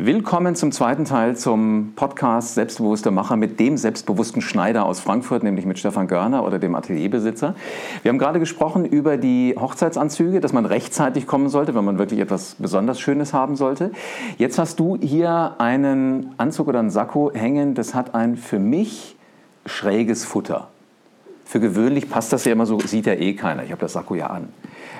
Willkommen zum zweiten Teil zum Podcast Selbstbewusster Macher mit dem selbstbewussten Schneider aus Frankfurt, nämlich mit Stefan Görner oder dem Atelierbesitzer. Wir haben gerade gesprochen über die Hochzeitsanzüge, dass man rechtzeitig kommen sollte, wenn man wirklich etwas besonders Schönes haben sollte. Jetzt hast du hier einen Anzug oder einen Sakko hängen, das hat ein für mich schräges Futter. Für gewöhnlich passt das ja immer so, sieht ja eh keiner. Ich habe das Sakko ja an.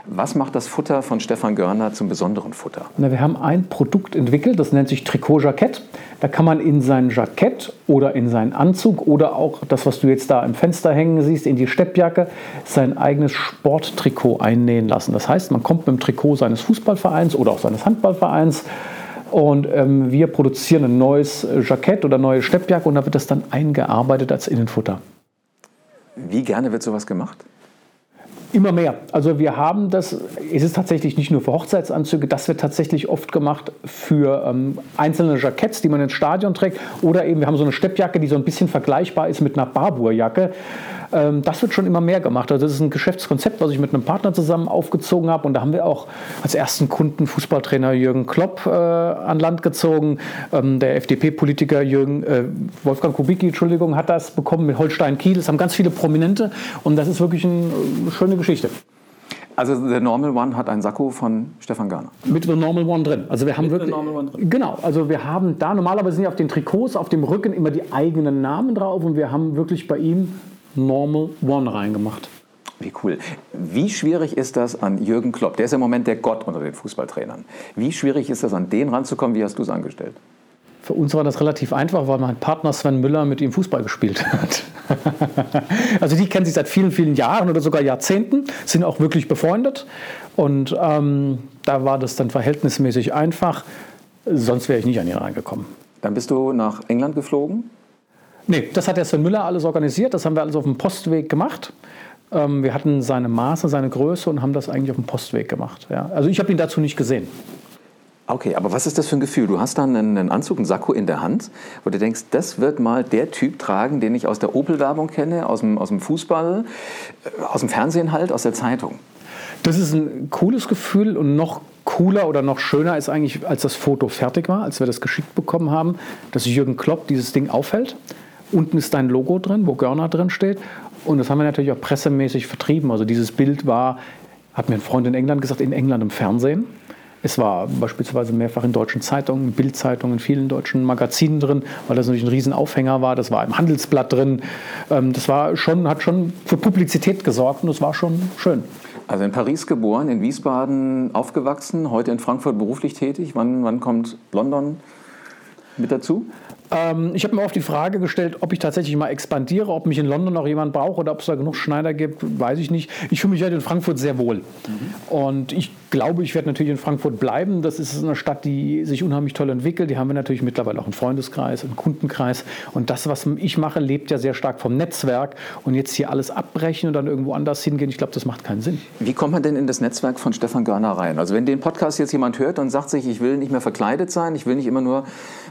Was macht das Futter von Stefan Görner zum besonderen Futter? Na, wir haben ein Produkt entwickelt, das nennt sich Trikot-Jackett. Da kann man in sein Jackett oder in seinen Anzug oder auch das, was du jetzt da im Fenster hängen siehst, in die Steppjacke, sein eigenes Sporttrikot einnähen lassen. Das heißt, man kommt mit dem Trikot seines Fußballvereins oder auch seines Handballvereins und ähm, wir produzieren ein neues Jackett oder neue Steppjacke und da wird das dann eingearbeitet als Innenfutter. Wie gerne wird sowas gemacht? Immer mehr. Also wir haben das, es ist tatsächlich nicht nur für Hochzeitsanzüge, das wird tatsächlich oft gemacht für ähm, einzelne Jacketts, die man ins Stadion trägt. Oder eben, wir haben so eine Steppjacke, die so ein bisschen vergleichbar ist mit einer Barbour-Jacke. Ähm, das wird schon immer mehr gemacht. Also das ist ein Geschäftskonzept, was ich mit einem Partner zusammen aufgezogen habe. Und da haben wir auch als ersten Kunden Fußballtrainer Jürgen Klopp äh, an Land gezogen. Ähm, der FDP-Politiker Jürgen, äh, Wolfgang Kubicki, Entschuldigung, hat das bekommen mit Holstein Kiel. Das haben ganz viele Prominente. Und das ist wirklich eine schöne Geschichte. Also The Normal One hat ein Sakko von Stefan Garner. Mit The Normal One drin. Also wir haben Mit wirklich, The Normal One drin. Genau, also wir haben da normalerweise sind ja auf den Trikots, auf dem Rücken immer die eigenen Namen drauf und wir haben wirklich bei ihm Normal One reingemacht. Wie cool. Wie schwierig ist das an Jürgen Klopp? Der ist im Moment der Gott unter den Fußballtrainern. Wie schwierig ist das an den ranzukommen? Wie hast du es angestellt? Für uns war das relativ einfach, weil mein Partner Sven Müller mit ihm Fußball gespielt hat. also die kennen sich seit vielen, vielen Jahren oder sogar Jahrzehnten, sind auch wirklich befreundet. Und ähm, da war das dann verhältnismäßig einfach. Sonst wäre ich nicht an ihn reingekommen. Dann bist du nach England geflogen? Nee, das hat der Sven Müller alles organisiert. Das haben wir alles auf dem Postweg gemacht. Ähm, wir hatten seine Maße, seine Größe und haben das eigentlich auf dem Postweg gemacht. Ja. Also ich habe ihn dazu nicht gesehen. Okay, aber was ist das für ein Gefühl? Du hast dann einen Anzug, einen Sakko in der Hand, wo du denkst, das wird mal der Typ tragen, den ich aus der Opel-Werbung kenne, aus dem, aus dem Fußball, äh, aus dem Fernsehen halt, aus der Zeitung. Das ist ein cooles Gefühl und noch cooler oder noch schöner ist eigentlich, als das Foto fertig war, als wir das geschickt bekommen haben, dass Jürgen Klopp dieses Ding aufhält Unten ist dein Logo drin, wo Görner drin steht. Und das haben wir natürlich auch pressemäßig vertrieben. Also dieses Bild war, hat mir ein Freund in England gesagt, in England im Fernsehen. Es war beispielsweise mehrfach in deutschen Zeitungen, Bildzeitungen, in vielen deutschen Magazinen drin, weil das natürlich ein Riesenaufhänger war. Das war im Handelsblatt drin. Ähm, das war schon, hat schon für Publizität gesorgt und das war schon schön. Also in Paris geboren, in Wiesbaden aufgewachsen, heute in Frankfurt beruflich tätig. Wann, wann kommt London mit dazu? Ähm, ich habe mir oft die Frage gestellt, ob ich tatsächlich mal expandiere, ob mich in London noch jemand braucht oder ob es da genug Schneider gibt, weiß ich nicht. Ich fühle mich halt in Frankfurt sehr wohl. Mhm. Und ich glaube, ich werde natürlich in Frankfurt bleiben. Das ist eine Stadt, die sich unheimlich toll entwickelt. Die haben wir natürlich mittlerweile auch einen Freundeskreis, einen Kundenkreis. Und das, was ich mache, lebt ja sehr stark vom Netzwerk. Und jetzt hier alles abbrechen und dann irgendwo anders hingehen, ich glaube, das macht keinen Sinn. Wie kommt man denn in das Netzwerk von Stefan Görner rein? Also wenn den Podcast jetzt jemand hört und sagt sich, ich will nicht mehr verkleidet sein, ich will nicht immer nur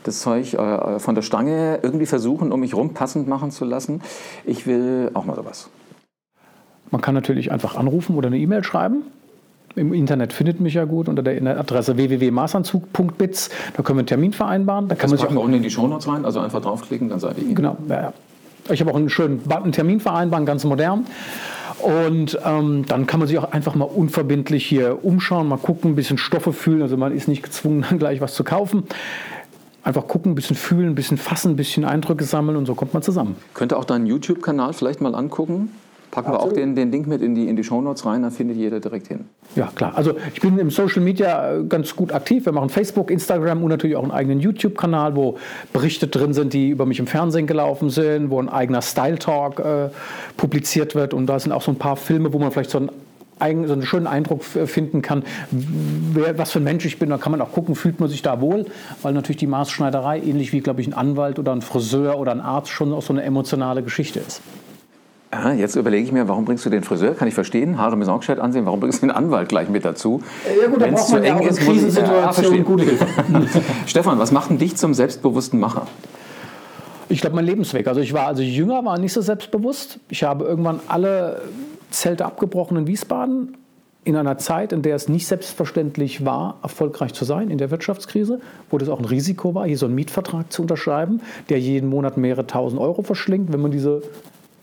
das Zeug äh, von der Stange irgendwie versuchen, um mich rum passend machen zu lassen. Ich will auch mal sowas. Man kann natürlich einfach anrufen oder eine E-Mail schreiben. Im Internet findet mich ja gut unter der Adresse www.maßanzug.biz. Da können wir einen Termin vereinbaren. Da kann das man sich auch unten in die Shownotes rein, also einfach draufklicken, dann seid ihr hier. Genau, ja, ja. Ich habe auch einen schönen Button Termin vereinbaren, ganz modern. Und ähm, dann kann man sich auch einfach mal unverbindlich hier umschauen, mal gucken, ein bisschen Stoffe fühlen. Also man ist nicht gezwungen, dann gleich was zu kaufen einfach gucken, ein bisschen fühlen, ein bisschen fassen, ein bisschen Eindrücke sammeln und so kommt man zusammen. Könnte auch deinen YouTube-Kanal vielleicht mal angucken? Packen Absolut. wir auch den, den Link mit in die, in die Shownotes rein, dann findet jeder direkt hin. Ja, klar. Also ich bin im Social Media äh, ganz gut aktiv. Wir machen Facebook, Instagram und natürlich auch einen eigenen YouTube-Kanal, wo Berichte drin sind, die über mich im Fernsehen gelaufen sind, wo ein eigener Style-Talk äh, publiziert wird. Und da sind auch so ein paar Filme, wo man vielleicht so einen so einen schönen Eindruck finden kann, wer, was für ein Mensch ich bin. Da kann man auch gucken, fühlt man sich da wohl, weil natürlich die Maßschneiderei, ähnlich wie, glaube ich, ein Anwalt oder ein Friseur oder ein Arzt, schon auch so eine emotionale Geschichte ist. Ja, jetzt überlege ich mir, warum bringst du den Friseur? Kann ich verstehen, Haare müssen auch gescheit ansehen. Warum bringst du den Anwalt gleich mit dazu? Ja gut, Wenn es zu eng ja ist, Krisensituation ja, gute Hilfe. Stefan, was macht denn dich zum selbstbewussten Macher? Ich glaube, mein Lebensweg. Also ich war, also jünger war nicht so selbstbewusst. Ich habe irgendwann alle Zelte abgebrochen in Wiesbaden in einer Zeit, in der es nicht selbstverständlich war, erfolgreich zu sein in der Wirtschaftskrise, wo das auch ein Risiko war, hier so einen Mietvertrag zu unterschreiben, der jeden Monat mehrere tausend Euro verschlingt. Wenn man diese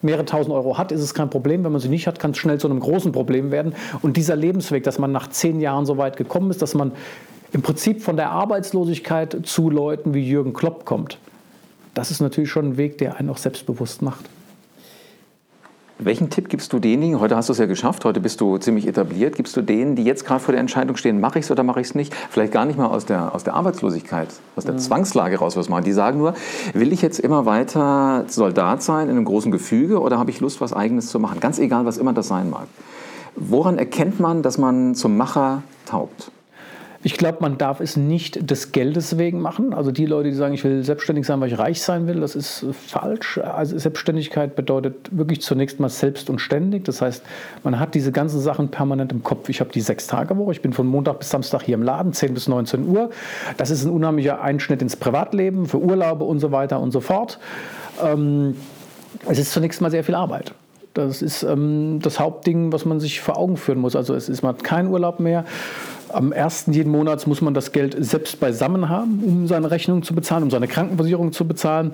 mehrere tausend Euro hat, ist es kein Problem. Wenn man sie nicht hat, kann es schnell zu einem großen Problem werden. Und dieser Lebensweg, dass man nach zehn Jahren so weit gekommen ist, dass man im Prinzip von der Arbeitslosigkeit zu Leuten wie Jürgen Klopp kommt, das ist natürlich schon ein Weg, der einen auch selbstbewusst macht. Welchen Tipp gibst du denjenigen, heute hast du es ja geschafft, heute bist du ziemlich etabliert, gibst du denen, die jetzt gerade vor der Entscheidung stehen, mache ich es oder mache ich es nicht, vielleicht gar nicht mal aus der, aus der Arbeitslosigkeit, aus der mhm. Zwangslage raus was machen. Die sagen nur, will ich jetzt immer weiter Soldat sein in einem großen Gefüge oder habe ich Lust, was Eigenes zu machen? Ganz egal, was immer das sein mag. Woran erkennt man, dass man zum Macher taugt? Ich glaube, man darf es nicht des Geldes wegen machen. Also die Leute, die sagen, ich will selbstständig sein, weil ich reich sein will, das ist falsch. Also Selbstständigkeit bedeutet wirklich zunächst mal selbst und ständig. Das heißt, man hat diese ganzen Sachen permanent im Kopf. Ich habe die sechs Tage Woche. Ich bin von Montag bis Samstag hier im Laden, 10 bis 19 Uhr. Das ist ein unheimlicher Einschnitt ins Privatleben, für Urlaube und so weiter und so fort. Ähm, es ist zunächst mal sehr viel Arbeit. Das ist ähm, das Hauptding, was man sich vor Augen führen muss. Also es ist mal kein Urlaub mehr. Am ersten jeden Monats muss man das Geld selbst beisammen haben, um seine Rechnung zu bezahlen, um seine Krankenversicherung zu bezahlen.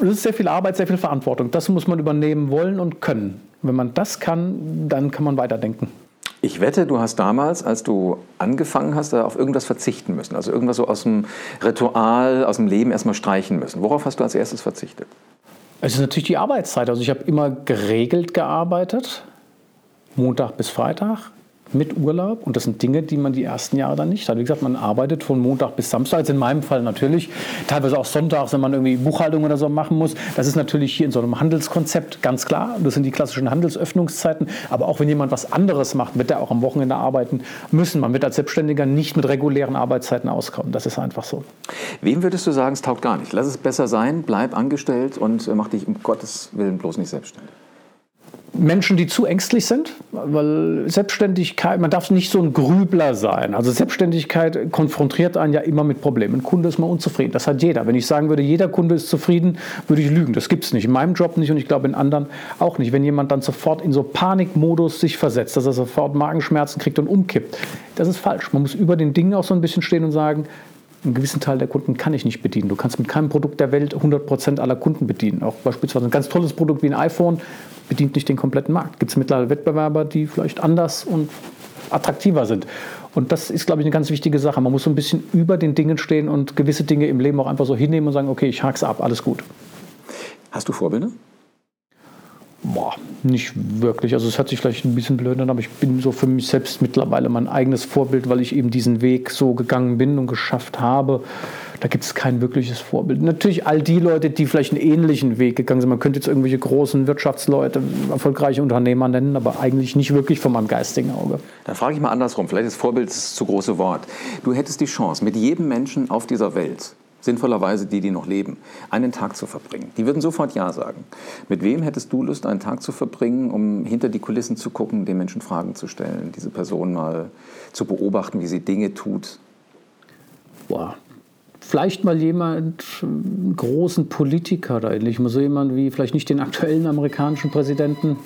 Das ist sehr viel Arbeit, sehr viel Verantwortung. Das muss man übernehmen wollen und können. Wenn man das kann, dann kann man weiterdenken. Ich wette, du hast damals, als du angefangen hast, auf irgendwas verzichten müssen. Also irgendwas so aus dem Ritual, aus dem Leben erstmal streichen müssen. Worauf hast du als erstes verzichtet? Es ist natürlich die Arbeitszeit. Also ich habe immer geregelt gearbeitet, Montag bis Freitag mit Urlaub. Und das sind Dinge, die man die ersten Jahre dann nicht hat. Wie gesagt, man arbeitet von Montag bis Samstag. Jetzt in meinem Fall natürlich. Teilweise auch sonntags, wenn man irgendwie Buchhaltung oder so machen muss. Das ist natürlich hier in so einem Handelskonzept ganz klar. Das sind die klassischen Handelsöffnungszeiten. Aber auch wenn jemand was anderes macht, wird er auch am Wochenende arbeiten müssen. Man wird als Selbstständiger nicht mit regulären Arbeitszeiten auskommen. Das ist einfach so. Wem würdest du sagen, es taugt gar nicht? Lass es besser sein, bleib angestellt und mach dich um Gottes Willen bloß nicht selbstständig. Menschen, die zu ängstlich sind, weil Selbstständigkeit, man darf nicht so ein Grübler sein. Also Selbstständigkeit konfrontiert einen ja immer mit Problemen. Ein Kunde ist mal unzufrieden, das hat jeder. Wenn ich sagen würde, jeder Kunde ist zufrieden, würde ich lügen. Das gibt es nicht. In meinem Job nicht und ich glaube in anderen auch nicht. Wenn jemand dann sofort in so Panikmodus sich versetzt, dass er sofort Magenschmerzen kriegt und umkippt, das ist falsch. Man muss über den Dingen auch so ein bisschen stehen und sagen, einen gewissen Teil der Kunden kann ich nicht bedienen. Du kannst mit keinem Produkt der Welt 100% aller Kunden bedienen. Auch beispielsweise ein ganz tolles Produkt wie ein iPhone bedient nicht den kompletten Markt. Gibt es mittlerweile Wettbewerber, die vielleicht anders und attraktiver sind. Und das ist, glaube ich, eine ganz wichtige Sache. Man muss so ein bisschen über den Dingen stehen und gewisse Dinge im Leben auch einfach so hinnehmen und sagen, okay, ich hak's ab, alles gut. Hast du Vorbilder? Boah, nicht wirklich. Also es hört sich vielleicht ein bisschen blöd an, aber ich bin so für mich selbst mittlerweile mein eigenes Vorbild, weil ich eben diesen Weg so gegangen bin und geschafft habe. Da gibt es kein wirkliches Vorbild. Natürlich all die Leute, die vielleicht einen ähnlichen Weg gegangen sind. Man könnte jetzt irgendwelche großen Wirtschaftsleute, erfolgreiche Unternehmer nennen, aber eigentlich nicht wirklich von meinem geistigen Auge. Dann frage ich mal andersrum. Vielleicht ist Vorbild das zu große Wort. Du hättest die Chance, mit jedem Menschen auf dieser Welt sinnvollerweise die, die noch leben, einen Tag zu verbringen. Die würden sofort Ja sagen. Mit wem hättest du Lust, einen Tag zu verbringen, um hinter die Kulissen zu gucken, den Menschen Fragen zu stellen, diese Person mal zu beobachten, wie sie Dinge tut? Boah. Vielleicht mal jemand, einen großen Politiker oder ähnlich, so jemand wie vielleicht nicht den aktuellen amerikanischen Präsidenten.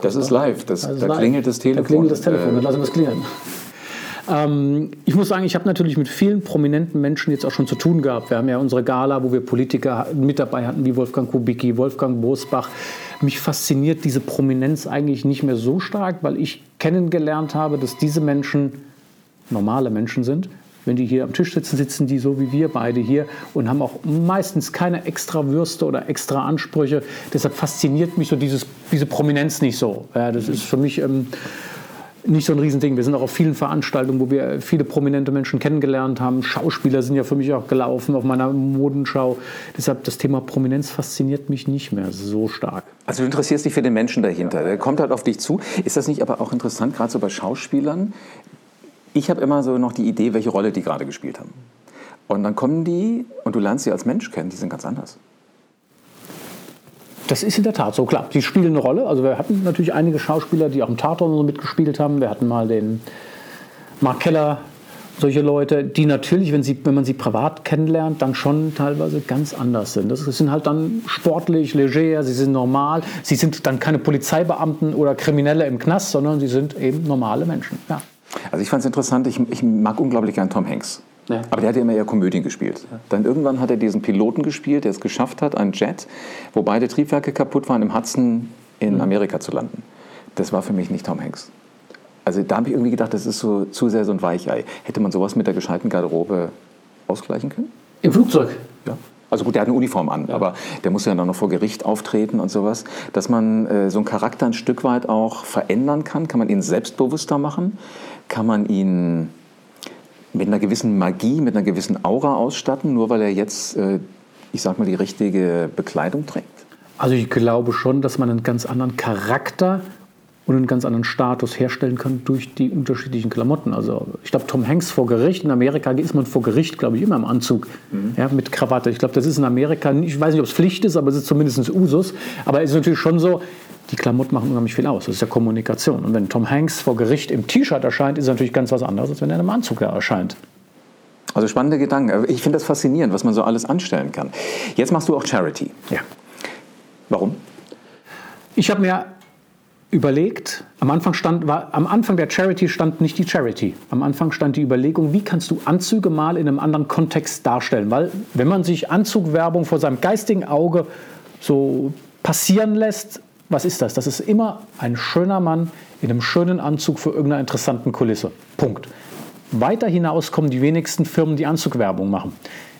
Das ist live, das, ist da live. klingelt das Telefon. Da klingelt das Telefon, dann lassen wir es klären. Ähm, ich muss sagen, ich habe natürlich mit vielen prominenten Menschen jetzt auch schon zu tun gehabt. Wir haben ja unsere Gala, wo wir Politiker mit dabei hatten, wie Wolfgang Kubicki, Wolfgang Bosbach. Mich fasziniert diese Prominenz eigentlich nicht mehr so stark, weil ich kennengelernt habe, dass diese Menschen normale Menschen sind. Wenn die hier am Tisch sitzen, sitzen die so wie wir beide hier und haben auch meistens keine extra Würste oder extra Ansprüche. Deshalb fasziniert mich so dieses, diese Prominenz nicht so. Ja, das ist für mich ähm, nicht so ein Riesending. Wir sind auch auf vielen Veranstaltungen, wo wir viele prominente Menschen kennengelernt haben. Schauspieler sind ja für mich auch gelaufen auf meiner Modenschau. Deshalb das Thema Prominenz fasziniert mich nicht mehr so stark. Also du interessierst dich für den Menschen dahinter. Der kommt halt auf dich zu. Ist das nicht aber auch interessant, gerade so bei Schauspielern? Ich habe immer so noch die Idee, welche Rolle die gerade gespielt haben. Und dann kommen die und du lernst sie als Mensch kennen, die sind ganz anders. Das ist in der Tat so, klar. Sie spielen eine Rolle. Also wir hatten natürlich einige Schauspieler, die auch im Tatort so mitgespielt haben. Wir hatten mal den Mark Keller solche Leute, die natürlich, wenn, sie, wenn man sie privat kennenlernt, dann schon teilweise ganz anders sind. Das sind halt dann sportlich, leger, sie sind normal. Sie sind dann keine Polizeibeamten oder Kriminelle im Knast, sondern sie sind eben normale Menschen. Ja. Also ich fand es interessant, ich, ich, mag unglaublich gern Tom Hanks. Ja. Aber der hat ja immer eher Komödien gespielt. Ja. Dann irgendwann hat er diesen Piloten gespielt, der es geschafft hat, einen Jet, wo beide Triebwerke kaputt waren, im Hudson in mhm. Amerika zu landen. Das war für mich nicht Tom Hanks. Also da habe ich irgendwie gedacht, das ist so zu sehr so ein Weichei. Hätte man sowas mit der gescheiten Garderobe ausgleichen können? Im Flugzeug? Ja. Also gut, der hat eine Uniform an, ja. aber der muss ja dann noch vor Gericht auftreten und sowas. Dass man äh, so einen Charakter ein Stück weit auch verändern kann, kann man ihn selbstbewusster machen, kann man ihn mit einer gewissen Magie, mit einer gewissen Aura ausstatten, nur weil er jetzt, äh, ich sag mal, die richtige Bekleidung trägt? Also ich glaube schon, dass man einen ganz anderen Charakter und einen ganz anderen Status herstellen kann durch die unterschiedlichen Klamotten. Also ich glaube, Tom Hanks vor Gericht, in Amerika ist man vor Gericht, glaube ich, immer im Anzug mhm. ja, mit Krawatte. Ich glaube, das ist in Amerika, ich weiß nicht, ob es Pflicht ist, aber es ist zumindest Usus. Aber es ist natürlich schon so, die Klamotten machen unheimlich viel aus. Das ist ja Kommunikation. Und wenn Tom Hanks vor Gericht im T-Shirt erscheint, ist es natürlich ganz was anderes, als wenn er in einem Anzug da erscheint. Also spannende Gedanken. Ich finde das faszinierend, was man so alles anstellen kann. Jetzt machst du auch Charity. Ja. Warum? Ich habe mir überlegt, am Anfang, stand, war, am Anfang der Charity stand nicht die Charity. Am Anfang stand die Überlegung, wie kannst du Anzüge mal in einem anderen Kontext darstellen? Weil wenn man sich Anzugwerbung vor seinem geistigen Auge so passieren lässt, was ist das? Das ist immer ein schöner Mann in einem schönen Anzug für irgendeiner interessanten Kulisse. Punkt. Weiter hinaus kommen die wenigsten Firmen, die Anzugwerbung machen.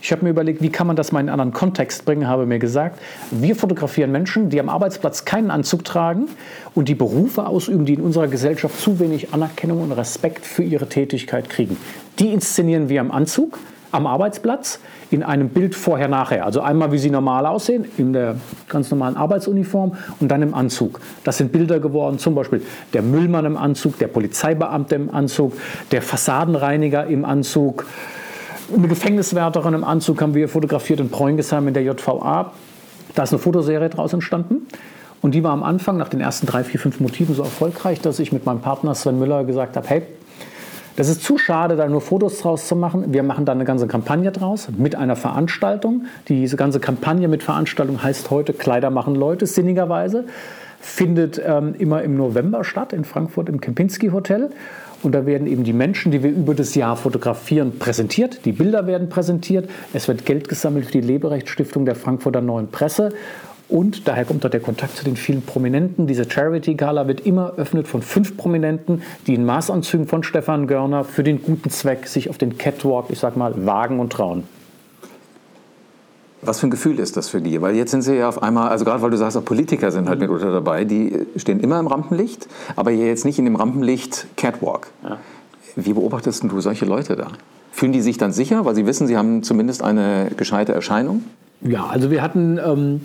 Ich habe mir überlegt, wie kann man das mal in einen anderen Kontext bringen, habe mir gesagt, wir fotografieren Menschen, die am Arbeitsplatz keinen Anzug tragen und die Berufe ausüben, die in unserer Gesellschaft zu wenig Anerkennung und Respekt für ihre Tätigkeit kriegen. Die inszenieren wir am Anzug am Arbeitsplatz in einem Bild vorher-nachher. Also einmal, wie sie normal aussehen, in der ganz normalen Arbeitsuniform und dann im Anzug. Das sind Bilder geworden, zum Beispiel der Müllmann im Anzug, der Polizeibeamte im Anzug, der Fassadenreiniger im Anzug. Eine Gefängniswärterin im Anzug haben wir fotografiert in Preungesheim in der JVA. Da ist eine Fotoserie draus entstanden. Und die war am Anfang, nach den ersten drei, vier, fünf Motiven, so erfolgreich, dass ich mit meinem Partner Sven Müller gesagt habe, hey, das ist zu schade, da nur Fotos draus zu machen. Wir machen da eine ganze Kampagne draus mit einer Veranstaltung. Diese ganze Kampagne mit Veranstaltung heißt heute Kleider machen Leute, sinnigerweise. Findet ähm, immer im November statt in Frankfurt im Kempinski Hotel. Und da werden eben die Menschen, die wir über das Jahr fotografieren, präsentiert. Die Bilder werden präsentiert. Es wird Geld gesammelt für die Leberechtsstiftung der Frankfurter Neuen Presse. Und daher kommt auch der Kontakt zu den vielen Prominenten. Diese Charity Gala wird immer eröffnet von fünf Prominenten, die in Maßanzügen von Stefan Görner für den guten Zweck sich auf den Catwalk, ich sag mal, wagen und trauen. Was für ein Gefühl ist das für die? Weil jetzt sind sie ja auf einmal, also gerade weil du sagst, auch Politiker sind halt mitunter dabei, die stehen immer im Rampenlicht, aber jetzt nicht in dem Rampenlicht Catwalk. Ja. Wie beobachtest du solche Leute da? Fühlen die sich dann sicher, weil sie wissen, sie haben zumindest eine gescheite Erscheinung? Ja, also wir hatten ähm,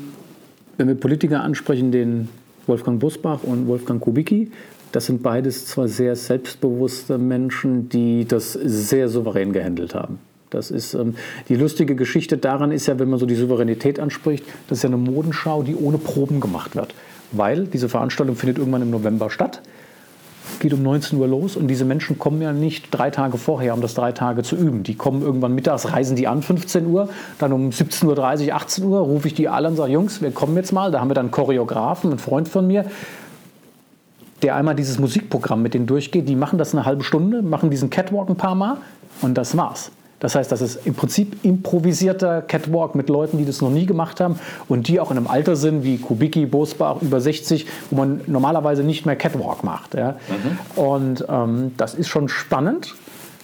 wenn wir Politiker ansprechen, den Wolfgang Busbach und Wolfgang Kubicki, das sind beides zwar sehr selbstbewusste Menschen, die das sehr souverän gehandelt haben. Das ist ähm, die lustige Geschichte daran ist ja, wenn man so die Souveränität anspricht, das ist ja eine Modenschau, die ohne Proben gemacht wird, weil diese Veranstaltung findet irgendwann im November statt geht um 19 Uhr los und diese Menschen kommen ja nicht drei Tage vorher, um das drei Tage zu üben. Die kommen irgendwann mittags, reisen die an, 15 Uhr, dann um 17.30 Uhr, 18 Uhr rufe ich die alle und sage, Jungs, wir kommen jetzt mal. Da haben wir dann einen Choreografen, einen Freund von mir, der einmal dieses Musikprogramm mit denen durchgeht. Die machen das eine halbe Stunde, machen diesen Catwalk ein paar Mal und das war's. Das heißt, das ist im Prinzip improvisierter Catwalk mit Leuten, die das noch nie gemacht haben und die auch in einem Alter sind wie Kubicki, Bosbach, über 60, wo man normalerweise nicht mehr Catwalk macht. Ja. Mhm. Und ähm, das ist schon spannend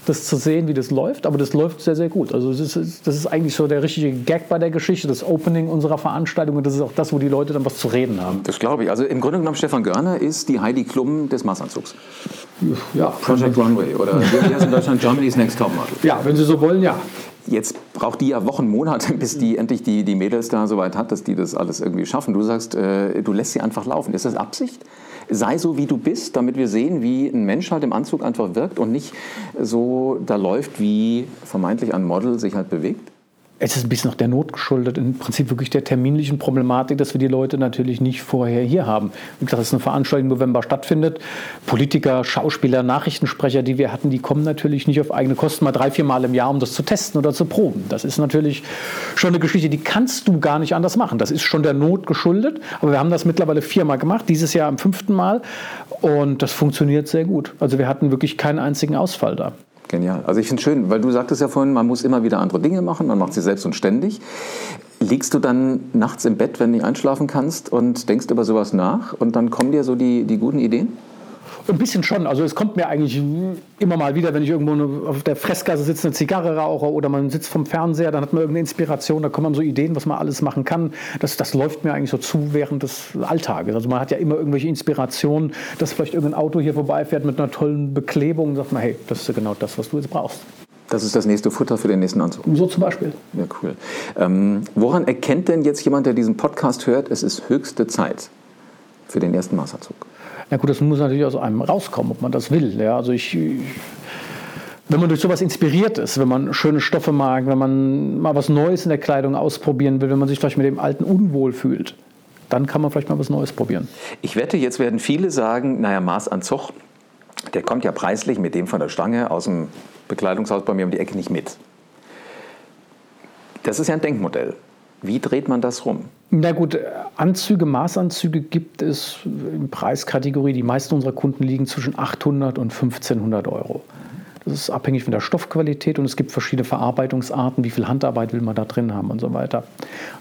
das zu sehen, wie das läuft. Aber das läuft sehr, sehr gut. Also das ist, das ist eigentlich so der richtige Gag bei der Geschichte, das Opening unserer Veranstaltung. Und das ist auch das, wo die Leute dann was zu reden haben. Das glaube ich. Also im Grunde genommen, Stefan Görner ist die Heidi Klum des Maßanzugs. Ja. Project Runway oder wie heißt in Deutschland Germany's Next Top Model. Ja, wenn Sie so wollen, ja. Jetzt braucht die ja Wochen, Monate, bis die endlich die, die Mädels da so weit hat, dass die das alles irgendwie schaffen. Du sagst, äh, du lässt sie einfach laufen. Ist das Absicht? sei so, wie du bist, damit wir sehen, wie ein Mensch halt im Anzug einfach wirkt und nicht so da läuft, wie vermeintlich ein Model sich halt bewegt? Es ist ein bisschen noch der Not geschuldet, im Prinzip wirklich der terminlichen Problematik, dass wir die Leute natürlich nicht vorher hier haben. Wie gesagt, das ist eine Veranstaltung, die im November stattfindet. Politiker, Schauspieler, Nachrichtensprecher, die wir hatten, die kommen natürlich nicht auf eigene Kosten mal drei, vier Mal im Jahr, um das zu testen oder zu proben. Das ist natürlich schon eine Geschichte, die kannst du gar nicht anders machen. Das ist schon der Not geschuldet, aber wir haben das mittlerweile viermal gemacht, dieses Jahr am fünften Mal und das funktioniert sehr gut. Also wir hatten wirklich keinen einzigen Ausfall da. Genial. Also ich finde es schön, weil du sagtest ja vorhin, man muss immer wieder andere Dinge machen, man macht sie selbst und ständig. Liegst du dann nachts im Bett, wenn du nicht einschlafen kannst und denkst über sowas nach und dann kommen dir so die, die guten Ideen? Ein bisschen schon. Also es kommt mir eigentlich immer mal wieder, wenn ich irgendwo auf der Fressgasse sitze, eine Zigarre rauche oder man sitzt vom Fernseher, dann hat man irgendeine Inspiration, da kommen so Ideen, was man alles machen kann. Das, das läuft mir eigentlich so zu während des Alltages. Also man hat ja immer irgendwelche Inspirationen, dass vielleicht irgendein Auto hier vorbeifährt mit einer tollen Beklebung und sagt man, hey, das ist ja genau das, was du jetzt brauchst. Das ist das nächste Futter für den nächsten Anzug. So zum Beispiel. Ja, cool. Ähm, woran erkennt denn jetzt jemand, der diesen Podcast hört, es ist höchste Zeit für den ersten Maßanzug? Na gut, das muss natürlich aus einem rauskommen, ob man das will. Ja, also ich, wenn man durch sowas inspiriert ist, wenn man schöne Stoffe mag, wenn man mal was Neues in der Kleidung ausprobieren will, wenn man sich vielleicht mit dem Alten unwohl fühlt, dann kann man vielleicht mal was Neues probieren. Ich wette, jetzt werden viele sagen, naja, Maßanzug, der kommt ja preislich mit dem von der Stange aus dem Bekleidungshaus bei mir um die Ecke nicht mit. Das ist ja ein Denkmodell. Wie dreht man das rum? Na gut, Anzüge, Maßanzüge gibt es in Preiskategorie. Die meisten unserer Kunden liegen zwischen 800 und 1500 Euro. Das ist abhängig von der Stoffqualität und es gibt verschiedene Verarbeitungsarten, wie viel Handarbeit will man da drin haben und so weiter.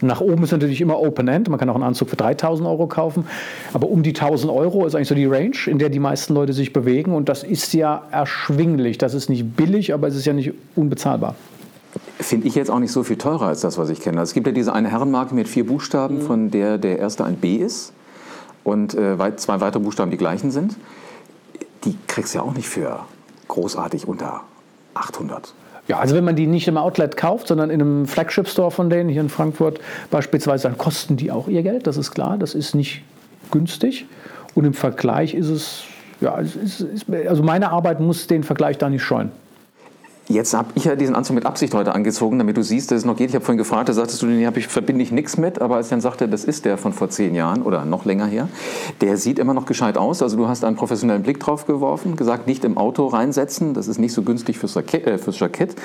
Und nach oben ist natürlich immer Open-End. Man kann auch einen Anzug für 3000 Euro kaufen, aber um die 1000 Euro ist eigentlich so die Range, in der die meisten Leute sich bewegen und das ist ja erschwinglich. Das ist nicht billig, aber es ist ja nicht unbezahlbar finde ich jetzt auch nicht so viel teurer als das, was ich kenne. Also es gibt ja diese eine Herrenmarke mit vier Buchstaben, mhm. von der der erste ein B ist und äh, zwei weitere Buchstaben die gleichen sind. Die kriegst du ja auch nicht für großartig unter 800. Ja, also wenn man die nicht im Outlet kauft, sondern in einem Flagship-Store von denen hier in Frankfurt beispielsweise, dann kosten die auch ihr Geld, das ist klar. Das ist nicht günstig. Und im Vergleich ist es, ja, es ist, also meine Arbeit muss den Vergleich da nicht scheuen. Jetzt habe ich ja diesen Anzug mit Absicht heute angezogen, damit du siehst, dass es noch geht. Ich habe vorhin gefragt, da sagtest du, den ich, verbinde ich nichts mit, aber als ich dann sagte, das ist der von vor zehn Jahren oder noch länger her, der sieht immer noch gescheit aus. Also du hast einen professionellen Blick drauf geworfen, gesagt, nicht im Auto reinsetzen, das ist nicht so günstig fürs, Jackett. Äh, fürs Jackett.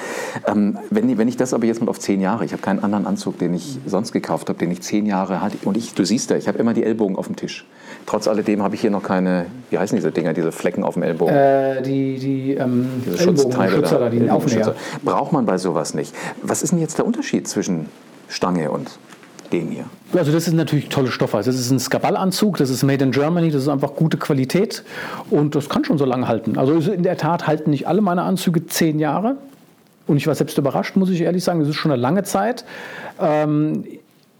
Ähm, wenn, wenn ich das aber jetzt mal auf zehn Jahre, ich habe keinen anderen Anzug, den ich sonst gekauft habe, den ich zehn Jahre hatte, und ich, du siehst ja, ich habe immer die Ellbogen auf dem Tisch. Trotz alledem habe ich hier noch keine, wie heißen diese Dinger, diese Flecken auf dem Ellbogen? Äh, die die ähm, diese Schutzteile da, die Aufnäher. Braucht man bei sowas nicht. Was ist denn jetzt der Unterschied zwischen Stange und dem hier? Also das ist natürlich tolle Stoffe. Also das ist ein Skaballanzug, das ist made in Germany, das ist einfach gute Qualität und das kann schon so lange halten. Also in der Tat halten nicht alle meine Anzüge zehn Jahre. Und ich war selbst überrascht, muss ich ehrlich sagen. Das ist schon eine lange Zeit. Ähm,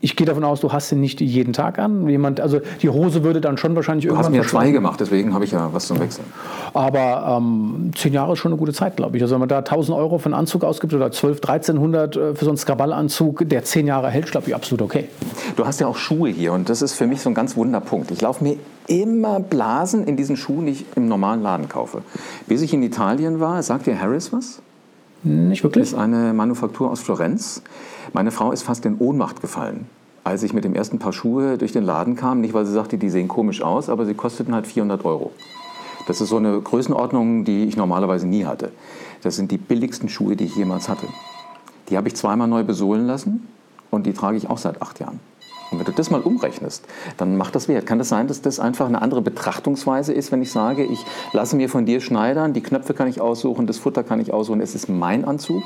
ich gehe davon aus, du hast ihn nicht jeden Tag an. Jemand, also die Hose würde dann schon wahrscheinlich du irgendwann. Du hast mir zwei gemacht, deswegen habe ich ja was zum Wechseln. Aber ähm, zehn Jahre ist schon eine gute Zeit, glaube ich. Also wenn man da 1000 Euro für einen Anzug ausgibt oder 12, 1300 äh, für so einen Skaballanzug, der zehn Jahre hält, glaube ich, absolut okay. Du hast ja auch Schuhe hier und das ist für mich so ein ganz Wunderpunkt. Ich laufe mir immer Blasen in diesen Schuhen, die ich im normalen Laden kaufe. Bis ich in Italien war, sagt dir Harris was? Nicht wirklich. Ist eine Manufaktur aus Florenz. Meine Frau ist fast in Ohnmacht gefallen, als ich mit dem ersten Paar Schuhe durch den Laden kam. Nicht, weil sie sagte, die sehen komisch aus, aber sie kosteten halt 400 Euro. Das ist so eine Größenordnung, die ich normalerweise nie hatte. Das sind die billigsten Schuhe, die ich jemals hatte. Die habe ich zweimal neu besohlen lassen und die trage ich auch seit acht Jahren. Und wenn du das mal umrechnest, dann macht das Wert. Kann das sein, dass das einfach eine andere Betrachtungsweise ist, wenn ich sage, ich lasse mir von dir schneidern, die Knöpfe kann ich aussuchen, das Futter kann ich aussuchen, es ist mein Anzug.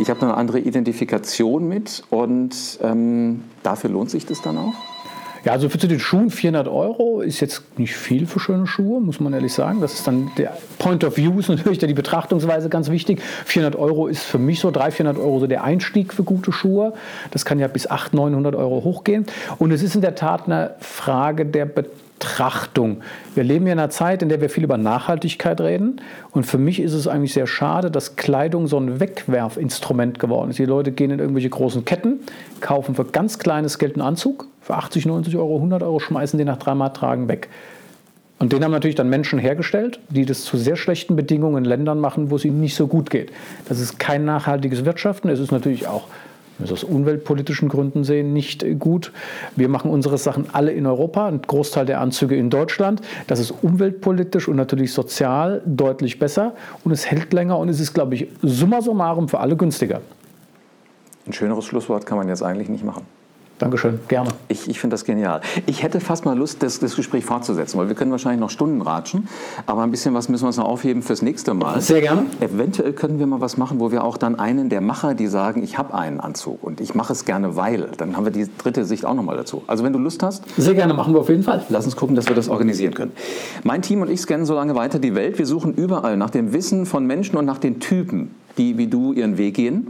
Ich habe eine andere Identifikation mit und ähm, dafür lohnt sich das dann auch? Ja, also für zu den Schuhen 400 Euro ist jetzt nicht viel für schöne Schuhe, muss man ehrlich sagen. Das ist dann der Point of View, ist natürlich die Betrachtungsweise ganz wichtig. 400 Euro ist für mich so, 300, 400 Euro so der Einstieg für gute Schuhe. Das kann ja bis 800, 900 Euro hochgehen. Und es ist in der Tat eine Frage der Betrachtung. Wir leben ja in einer Zeit, in der wir viel über Nachhaltigkeit reden. Und für mich ist es eigentlich sehr schade, dass Kleidung so ein Wegwerfinstrument geworden ist. Die Leute gehen in irgendwelche großen Ketten, kaufen für ganz kleines Geld einen Anzug für 80, 90 Euro, 100 Euro schmeißen den nach dreimal Tragen weg. Und den haben natürlich dann Menschen hergestellt, die das zu sehr schlechten Bedingungen in Ländern machen, wo es ihnen nicht so gut geht. Das ist kein nachhaltiges Wirtschaften. Es ist natürlich auch wenn wir es aus umweltpolitischen Gründen sehen, nicht gut. Wir machen unsere Sachen alle in Europa, ein Großteil der Anzüge in Deutschland. Das ist umweltpolitisch und natürlich sozial deutlich besser und es hält länger und es ist, glaube ich, summa summarum für alle günstiger. Ein schöneres Schlusswort kann man jetzt eigentlich nicht machen. Dankeschön, gerne. Ich, ich finde das genial. Ich hätte fast mal Lust, das, das, Gespräch fortzusetzen, weil wir können wahrscheinlich noch Stunden ratschen, aber ein bisschen was müssen wir uns noch aufheben fürs nächste Mal. Sehr gerne. Eventuell können wir mal was machen, wo wir auch dann einen der Macher, die sagen, ich habe einen Anzug und ich mache es gerne, weil, dann haben wir die dritte Sicht auch noch mal dazu. Also wenn du Lust hast. Sehr gerne, machen wir auf jeden Fall. Lass uns gucken, dass wir das organisieren können. Mein Team und ich scannen so lange weiter die Welt. Wir suchen überall nach dem Wissen von Menschen und nach den Typen die wie du ihren Weg gehen.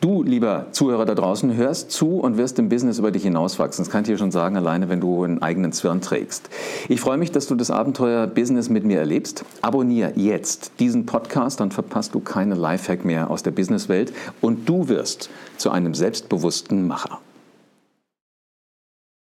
Du, lieber Zuhörer da draußen, hörst zu und wirst im Business über dich hinauswachsen. Das kann ich dir schon sagen, alleine wenn du einen eigenen Zwirn trägst. Ich freue mich, dass du das Abenteuer Business mit mir erlebst. Abonniere jetzt diesen Podcast, dann verpasst du keine Lifehack mehr aus der Businesswelt und du wirst zu einem selbstbewussten Macher.